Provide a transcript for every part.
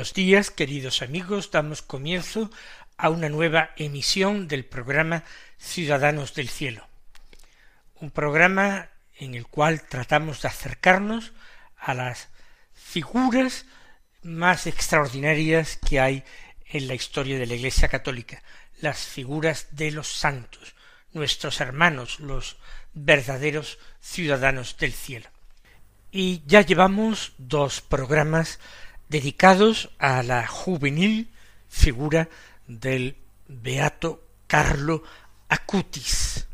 Buenos días, queridos amigos. Damos comienzo a una nueva emisión del programa Ciudadanos del Cielo. Un programa en el cual tratamos de acercarnos a las figuras más extraordinarias que hay en la historia de la Iglesia Católica, las figuras de los santos, nuestros hermanos, los verdaderos ciudadanos del cielo. Y ya llevamos dos programas dedicados a la juvenil figura del beato Carlo Acutis,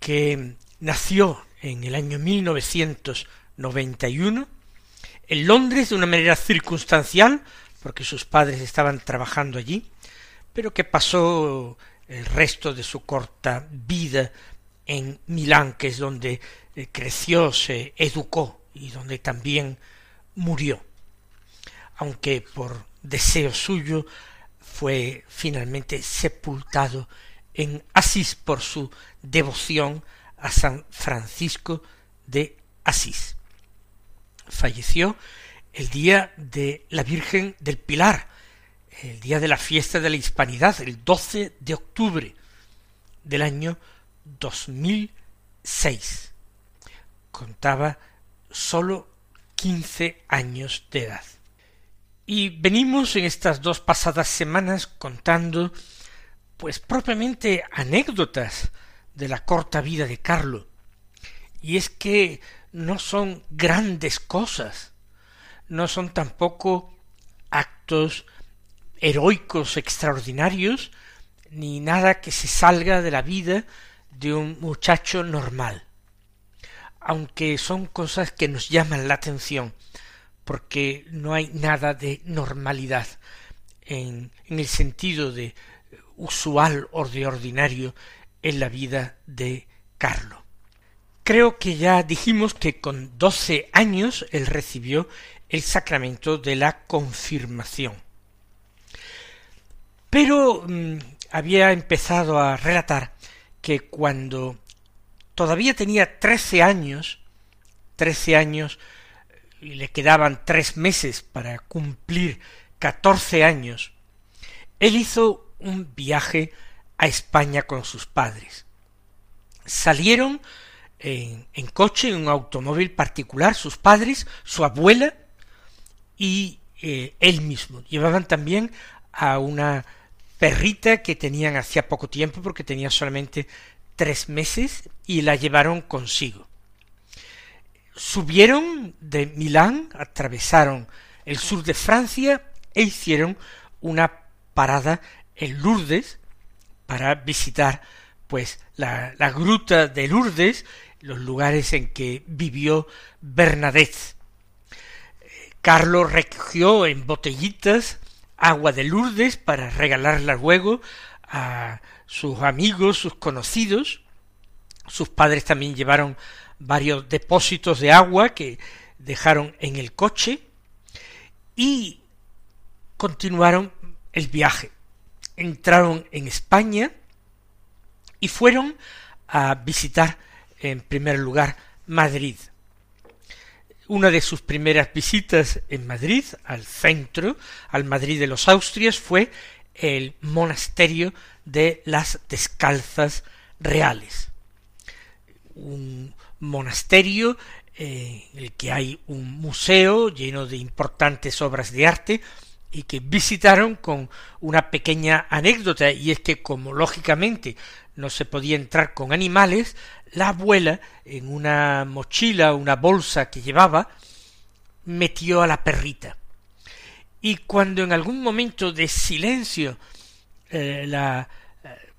que nació en el año 1991 en Londres de una manera circunstancial, porque sus padres estaban trabajando allí, pero que pasó el resto de su corta vida en Milán, que es donde eh, creció, se educó y donde también murió aunque por deseo suyo fue finalmente sepultado en Asís por su devoción a San Francisco de Asís. Falleció el día de la Virgen del Pilar, el día de la fiesta de la Hispanidad, el 12 de octubre del año 2006. Contaba sólo quince años de edad. Y venimos en estas dos pasadas semanas contando, pues propiamente anécdotas de la corta vida de Carlo. Y es que no son grandes cosas, no son tampoco actos heroicos extraordinarios, ni nada que se salga de la vida de un muchacho normal, aunque son cosas que nos llaman la atención, porque no hay nada de normalidad en, el sentido de usual o de ordinario en la vida de Carlo. Creo que ya dijimos que con doce años él recibió el sacramento de la confirmación. Pero mm, había empezado a relatar que cuando todavía tenía trece años, trece años y le quedaban tres meses para cumplir catorce años, él hizo un viaje a España con sus padres. Salieron en, coche, en un automóvil particular, sus padres, su abuela y eh, él mismo. Llevaban también a una perrita que tenían hacía poco tiempo porque tenía solamente tres meses y la llevaron consigo subieron de Milán, atravesaron el sur de Francia e hicieron una parada en Lourdes para visitar pues la, la gruta de Lourdes, los lugares en que vivió Bernadette. Carlos recogió en botellitas agua de Lourdes para regalarla luego a sus amigos, sus conocidos. Sus padres también llevaron varios depósitos de agua que dejaron en el coche y continuaron el viaje. Entraron en España y fueron a visitar en primer lugar Madrid. Una de sus primeras visitas en Madrid, al centro, al Madrid de los Austrias, fue el monasterio de las Descalzas Reales. Un monasterio eh, en el que hay un museo lleno de importantes obras de arte y que visitaron con una pequeña anécdota y es que como lógicamente no se podía entrar con animales, la abuela en una mochila, una bolsa que llevaba, metió a la perrita. Y cuando en algún momento de silencio eh, la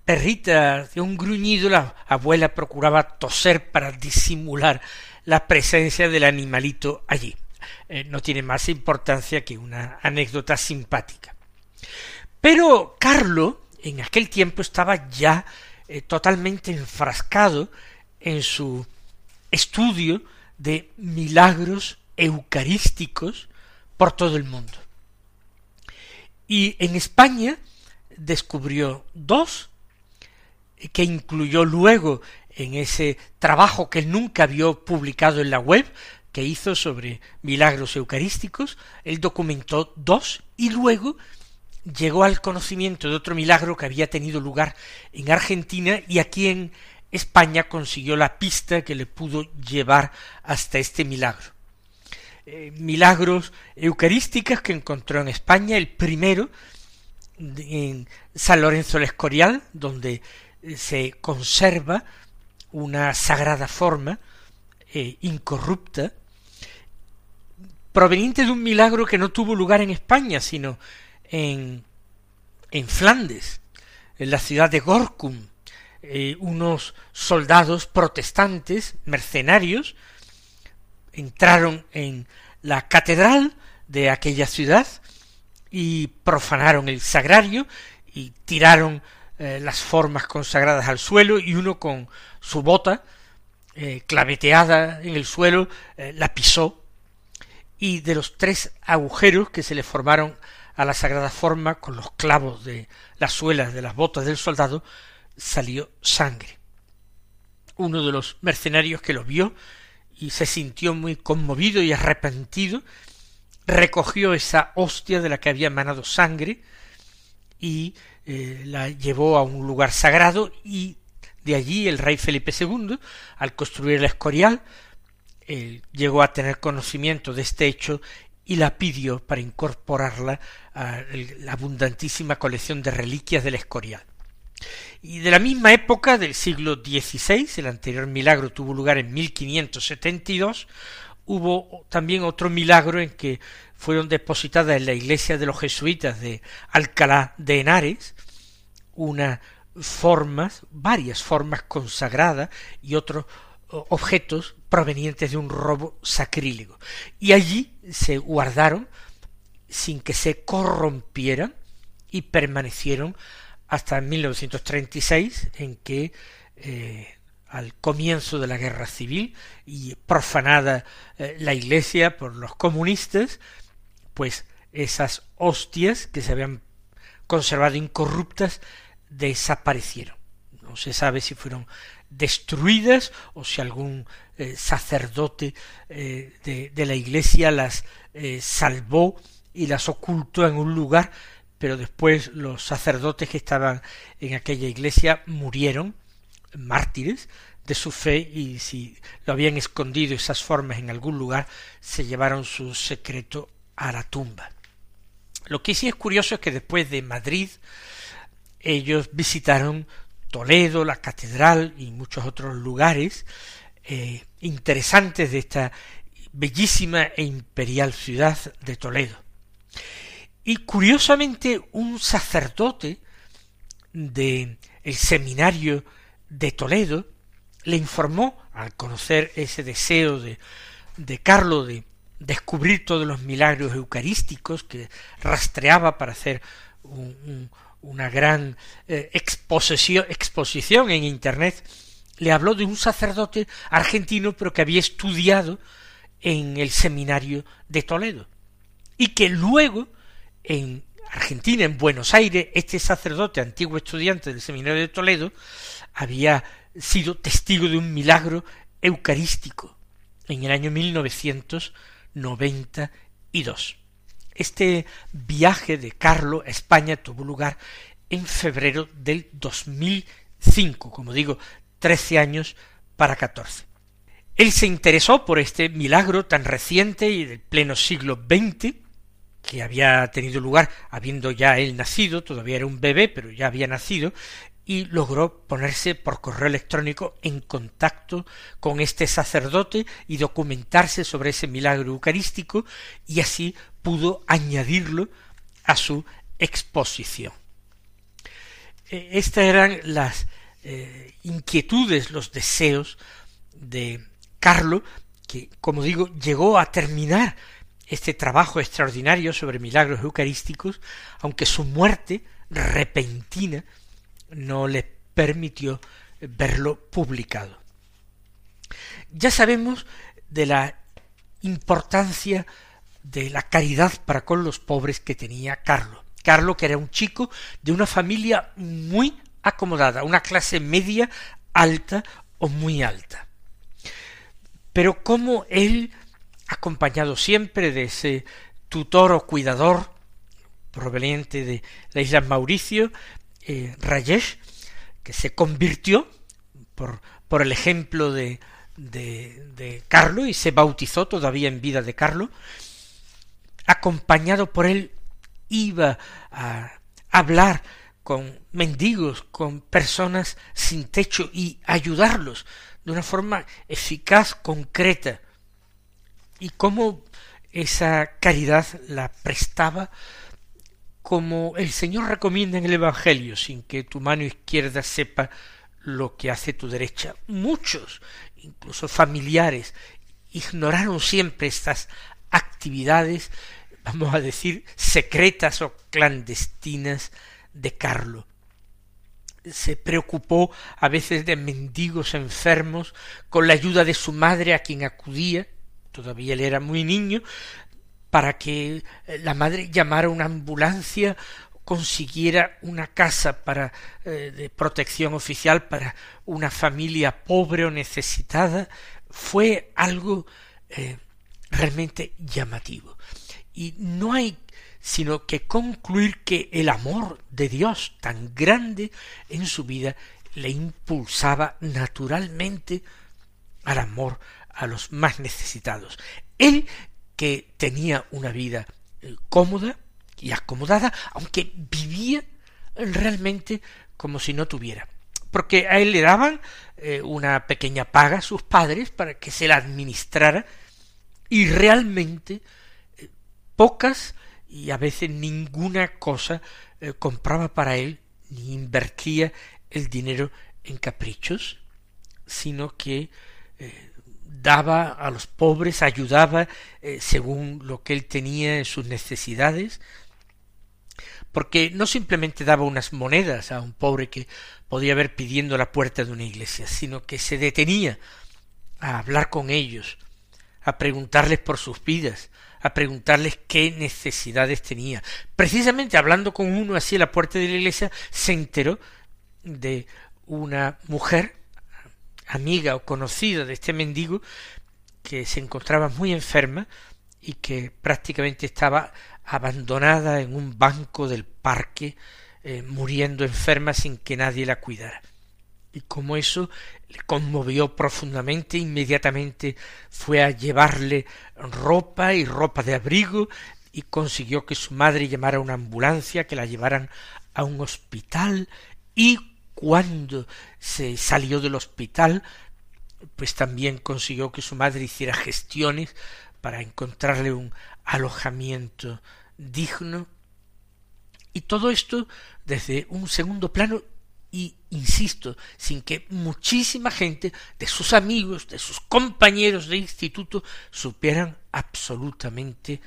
perrita de un gruñido, la abuela procuraba toser para disimular la presencia del animalito allí. eh, no tiene más importancia que una anécdota simpática. Pero Carlo en aquel tiempo estaba ya eh, totalmente enfrascado en su estudio de milagros eucarísticos por todo el mundo. Y en España descubrió dos, que incluyó luego en ese trabajo que nunca vio publicado en la web, que hizo sobre milagros eucarísticos, él documentó dos y luego llegó al conocimiento de otro milagro que había tenido lugar en Argentina y aquí en España consiguió la pista que le pudo llevar hasta este milagro. Eh, milagros eucarísticos que encontró en España, el primero en San Lorenzo del Escorial, donde se conserva una sagrada forma eh, incorrupta, proveniente de un milagro que no tuvo lugar en España, sino en, en Flandes, en la ciudad de Gorkum, eh, unos soldados protestantes, mercenarios, entraron en la catedral de aquella ciudad y profanaron el sagrario y tiraron eh, las formas consagradas al suelo y uno con su bota eh, claveteada en el suelo la pisó y de los tres agujeros que se le formaron a la sagrada forma con los clavos de las suelas de las botas del soldado salió sangre. Uno de los mercenarios que lo vio y se sintió muy conmovido y arrepentido, recogió esa hostia de la que había emanado sangre y eh, la llevó a un lugar sagrado y de allí el rey Felipe II, al construir el Escorial, llegó a tener conocimiento de este hecho y la pidió para incorporarla a la abundantísima colección de reliquias del Escorial. Y de la misma época del siglo XVI, el anterior milagro tuvo lugar en 1572, hubo también otro milagro en que fueron depositadas en la iglesia de los jesuitas de Alcalá de Henares unas formas, varias formas consagradas y otros objetos provenientes de un robo sacrílego. Y allí se guardaron sin que se corrompieran y permanecieron hasta 1936 en que eh, al comienzo de la guerra civil y profanada eh, la iglesia por los comunistas, pues esas hostias que se habían conservado incorruptas desaparecieron. No se sabe si fueron destruidas o si algún eh, sacerdote eh, de, de, la iglesia las eh, salvó y las ocultó en un lugar, pero después los sacerdotes que estaban en aquella iglesia murieron mártires de su fe y si lo habían escondido esas formas en algún lugar, se llevaron su secreto a la tumba. Lo que sí es curioso es que después de Madrid ellos visitaron Toledo, la catedral y muchos otros lugares eh, interesantes de esta bellísima e imperial ciudad de Toledo. Y curiosamente un sacerdote de el seminario de Toledo le informó al conocer ese deseo de, de Carlo de descubrir todos los milagros eucarísticos que rastreaba para hacer un, una gran eh, exposición, exposición en Internet, le habló de un sacerdote argentino pero que había estudiado en el seminario de Toledo. Y que luego en Argentina, en Buenos Aires, este sacerdote, antiguo estudiante del seminario de Toledo, había sido testigo de un milagro eucarístico en el año 1992. Este viaje de Carlo a España tuvo lugar en febrero del 2005, como digo, trece años para catorce. Él se interesó por este milagro tan reciente y del pleno siglo XX, que había tenido lugar habiendo ya él nacido, todavía era un bebé, pero ya había nacido, y logró ponerse por correo electrónico en contacto con este sacerdote y documentarse sobre ese milagro eucarístico y así pudo añadirlo a su exposición. E, estas eran las eh, inquietudes, los deseos de Carlo que, como digo, llegó a terminar este trabajo extraordinario sobre milagros eucarísticos, aunque su muerte repentina no le permitió verlo publicado. Ya sabemos de la importancia de la caridad para con los pobres que tenía Carlos. Carlos, que era un chico de una familia muy acomodada, una clase media alta o muy alta. Pero como él, acompañado siempre de ese tutor o cuidador proveniente de la isla Mauricio, eh, Rayesh, que se convirtió por, por el ejemplo de, de, de Carlo y se bautizó todavía en vida de Carlo, acompañado por él iba a hablar con mendigos, con personas sin techo y ayudarlos de una forma eficaz, concreta. Y cómo esa caridad la prestaba como el Señor recomienda en el Evangelio, sin que tu mano izquierda sepa lo que hace tu derecha. Muchos, incluso familiares, ignoraron siempre estas actividades, vamos a decir, secretas o clandestinas de Carlo. Se preocupó a veces de mendigos enfermos, con la ayuda de su madre a quien acudía, todavía él era muy niño, para que la madre llamara una ambulancia consiguiera una casa para eh, de protección oficial para una familia pobre o necesitada fue algo eh, realmente llamativo y no hay sino que concluir que el amor de Dios tan grande en su vida le impulsaba naturalmente al amor a los más necesitados. Él que tenía una vida eh, cómoda y acomodada, aunque vivía realmente como si no tuviera. Porque a él le daban eh, una pequeña paga a sus padres para que se la administrara y realmente eh, pocas y a veces ninguna cosa compraba para él ni invertía el dinero en caprichos, sino que daba a los pobres, ayudaba eh, según lo que él tenía en sus necesidades, porque no simplemente daba unas monedas a un pobre que podía ver pidiendo la puerta de una iglesia, sino que se detenía a hablar con ellos, a preguntarles por sus vidas, a preguntarles qué necesidades tenía. Precisamente hablando con uno así a la puerta de la iglesia, se enteró de una mujer, amiga o conocida de este mendigo, que se encontraba muy enferma y que prácticamente estaba abandonada en un banco del parque, eh, muriendo enferma sin que nadie la cuidara. Y como eso le conmovió profundamente, inmediatamente fue a llevarle ropa y ropa de abrigo y consiguió que su madre llamara a una ambulancia, que la llevaran a un hospital y cuando se salió del hospital, pues también consiguió que su madre hiciera gestiones para encontrarle un alojamiento digno y todo esto desde un segundo plano y insisto, sin que muchísima gente de sus amigos, de sus compañeros de instituto supieran absolutamente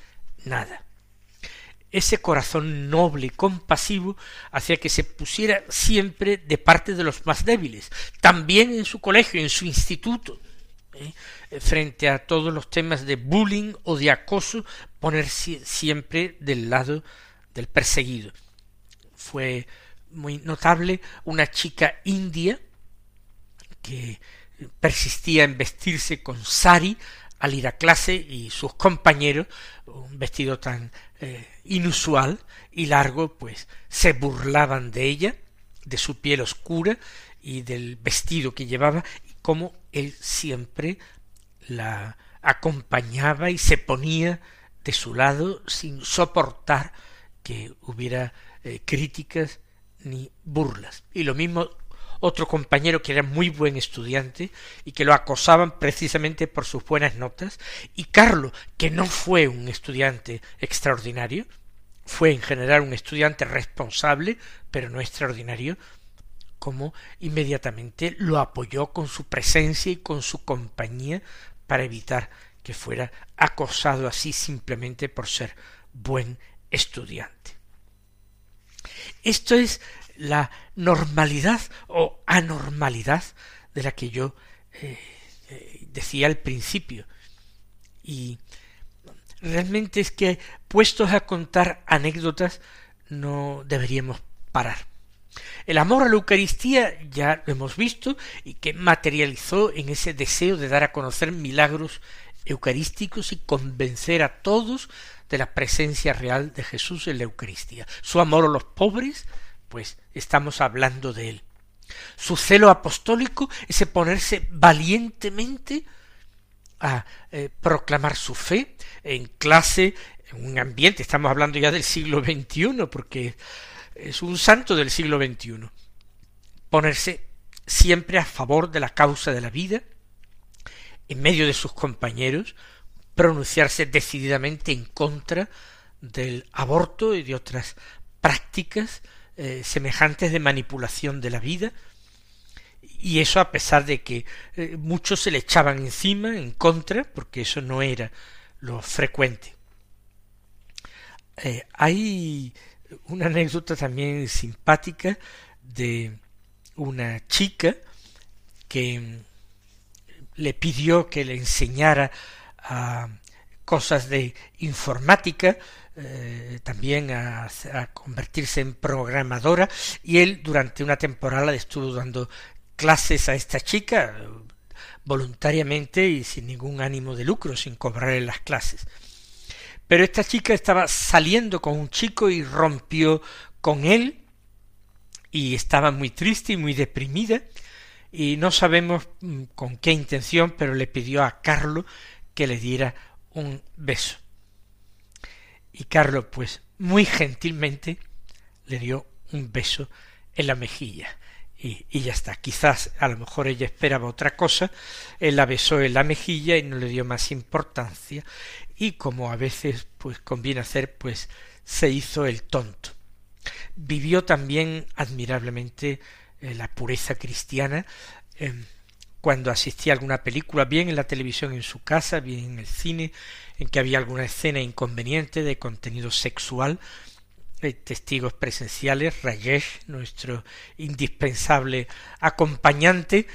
nada. Ese corazón noble y compasivo hacía que se pusiera siempre de parte de los más débiles, también en su colegio, en su instituto, ¿eh? frente a todos los temas de bullying o de acoso, ponerse siempre del lado del perseguido. Fue muy notable una chica india que persistía en vestirse con sari al ir a clase y sus compañeros, un vestido tan eh, inusual y largo, pues se burlaban de ella, de su piel oscura y del vestido que llevaba, y cómo él siempre la acompañaba y se ponía de su lado sin soportar que hubiera eh, críticas ni burlas. Y lo mismo otro compañero que era muy buen estudiante y que lo acosaban precisamente por sus buenas notas, y Carlos, que no fue un estudiante extraordinario, fue en general un estudiante responsable, pero no extraordinario, como inmediatamente lo apoyó con su presencia y con su compañía para evitar que fuera acosado así simplemente por ser buen estudiante. Esto es la normalidad o anormalidad de la que yo eh, eh, decía al principio. Y realmente es que puestos a contar anécdotas no deberíamos parar. El amor a la Eucaristía ya lo hemos visto y que materializó en ese deseo de dar a conocer milagros eucarísticos y convencer a todos de la presencia real de Jesús en la Eucaristía. Su amor a los pobres, pues estamos hablando de él. Su celo apostólico, ese ponerse valientemente a eh, proclamar su fe en clase, en un ambiente, estamos hablando ya del siglo XXI, porque es un santo del siglo XXI. Ponerse siempre a favor de la causa de la vida, en medio de sus compañeros, pronunciarse decididamente en contra del aborto y de otras prácticas eh, semejantes de manipulación de la vida, y eso a pesar de que eh, muchos se le echaban encima, en contra, porque eso no era lo frecuente. Eh, hay una anécdota también simpática de una chica que le pidió que le enseñara a cosas de informática, eh, también a, convertirse en programadora, y él durante una temporada estuvo dando clases a esta chica voluntariamente y sin ningún ánimo de lucro, sin cobrarle las clases. Pero esta chica estaba saliendo con un chico y rompió con él y estaba muy triste y muy deprimida y no sabemos mm, con qué intención, pero le pidió a Carlos que le diera un beso. Y Carlos, pues, muy gentilmente le dio un beso en la mejilla. Y, y, ya está. Quizás a lo mejor ella esperaba otra cosa, él la besó en la mejilla y no le dio más importancia, y como a veces pues conviene hacer, pues se hizo el tonto. Vivió también admirablemente eh, la pureza cristiana eh, cuando asistía a alguna película, bien en la televisión en su casa, bien en el cine, en que había alguna escena inconveniente de contenido sexual, eh, testigos presenciales, Rayesh, nuestro indispensable acompañante,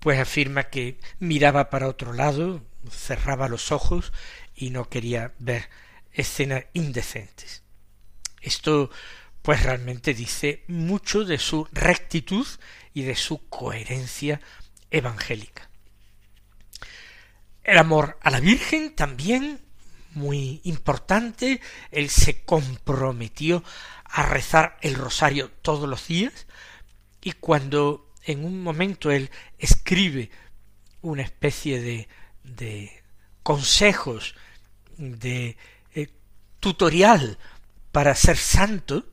pues afirma que miraba para otro lado, cerraba los ojos y no quería ver escenas indecentes. Esto pues realmente dice mucho de su rectitud y de su coherencia evangélica. El amor a la Virgen también muy importante, él se comprometió a rezar el rosario todos los días y cuando en un momento él escribe una especie de, de consejos de eh, tutorial para ser santo,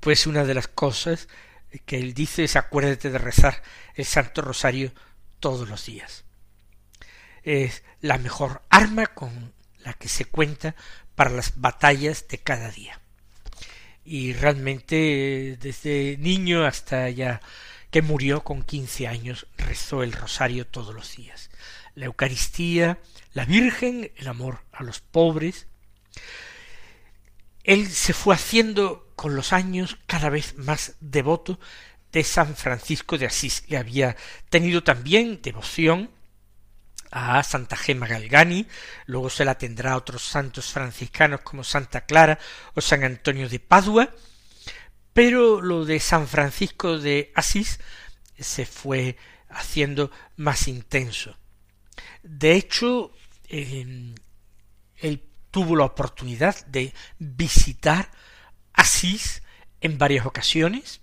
pues una de las cosas que él dice es acuérdate de rezar el Santo Rosario todos los días. Es la mejor arma con la que se cuenta para las batallas de cada día. Y realmente desde niño hasta ya que murió con quince años rezó el rosario todos los días. La Eucaristía, la Virgen, el amor a los pobres. Él se fue haciendo con los años cada vez más devoto de San Francisco de Asís, que había tenido también devoción a Santa Gema Galgani, luego se la tendrá a otros santos franciscanos como Santa Clara o San Antonio de Padua, pero lo de San Francisco de Asís se fue haciendo más intenso. De hecho, él tuvo la oportunidad de visitar Asís en varias ocasiones,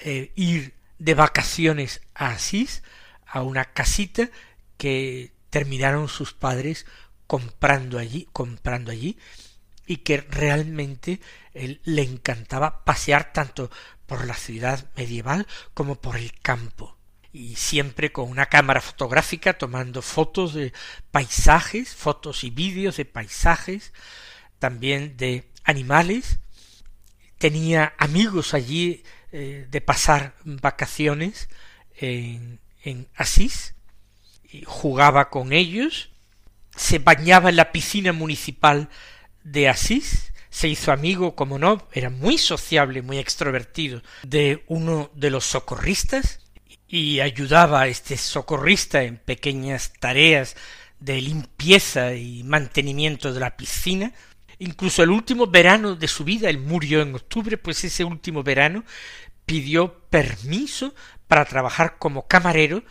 eh, ir de vacaciones a Asís, a una casita que terminaron sus padres comprando allí, comprando allí, y que realmente él le encantaba pasear tanto por la ciudad medieval como por el campo y siempre con una cámara fotográfica tomando fotos de paisajes, fotos y vídeos de paisajes, también de animales. Tenía amigos allí eh, de pasar vacaciones en, en Asís jugaba con ellos, se bañaba en la piscina municipal de Asís, se hizo amigo, como no, era muy sociable, muy extrovertido, de uno de los socorristas, y ayudaba a este socorrista en pequeñas tareas de limpieza y mantenimiento de la piscina. Incluso el último verano de su vida, él murió en octubre, pues ese último verano pidió permiso para trabajar como camarero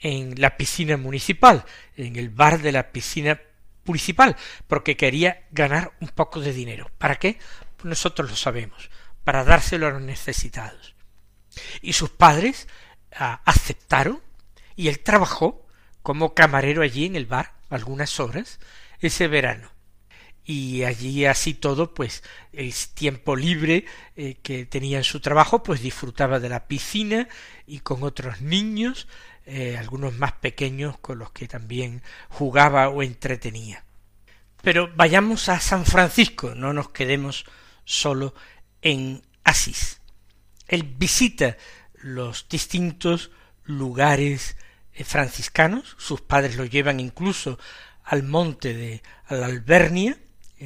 en la piscina municipal, en el bar de la piscina municipal, porque quería ganar un poco de dinero. ¿Para qué? Nosotros lo sabemos, para dárselo a los necesitados. Y sus padres aceptaron y él trabajó como camarero allí en el bar algunas horas ese verano y allí así todo pues el tiempo libre eh, que tenía en su trabajo pues disfrutaba de la piscina y con otros niños eh, algunos más pequeños con los que también jugaba o entretenía. Pero vayamos a San Francisco no nos quedemos solo en Asís. Él visita los distintos lugares eh, franciscanos, sus padres lo llevan incluso al monte de la Albernia,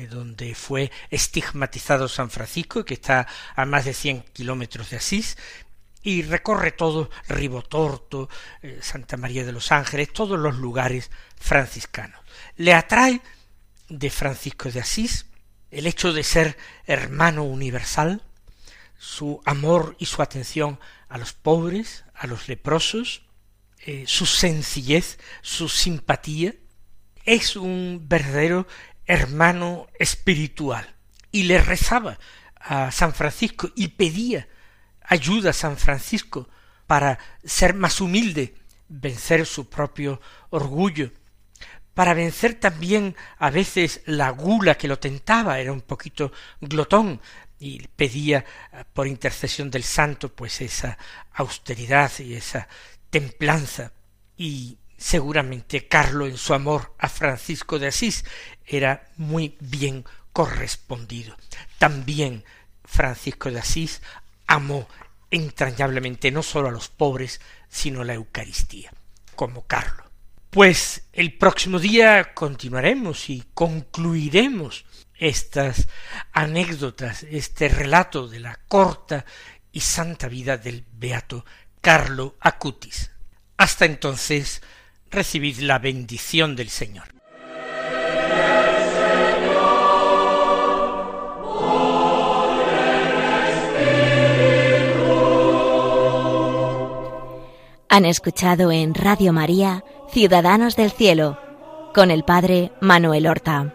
donde fue estigmatizado San Francisco, que está a más de cien kilómetros de Asís, y recorre todo Ribotorto, eh, Santa María de los Ángeles, todos los lugares franciscanos. Le atrae de Francisco de Asís el hecho de ser hermano universal, su amor y su atención a los pobres, a los leprosos, eh, su sencillez, su simpatía, es un verdadero hermano espiritual. Y le rezaba a San Francisco y pedía ayuda a San Francisco para ser más humilde, vencer su propio orgullo, para vencer también a veces la gula que lo tentaba, era un poquito glotón, y pedía eh, por intercesión del santo pues esa austeridad y esa templanza y seguramente Carlo en su amor a Francisco de Asís era muy bien correspondido. También Francisco de Asís amó entrañablemente no sólo a los pobres, sino a la Eucaristía, como Carlo. Pues el próximo día continuaremos y concluiremos estas anécdotas, este relato de la corta y santa vida del beato Carlo Acutis. Hasta entonces, recibid la bendición del Señor. Han escuchado en Radio María Ciudadanos del Cielo con el Padre Manuel Horta.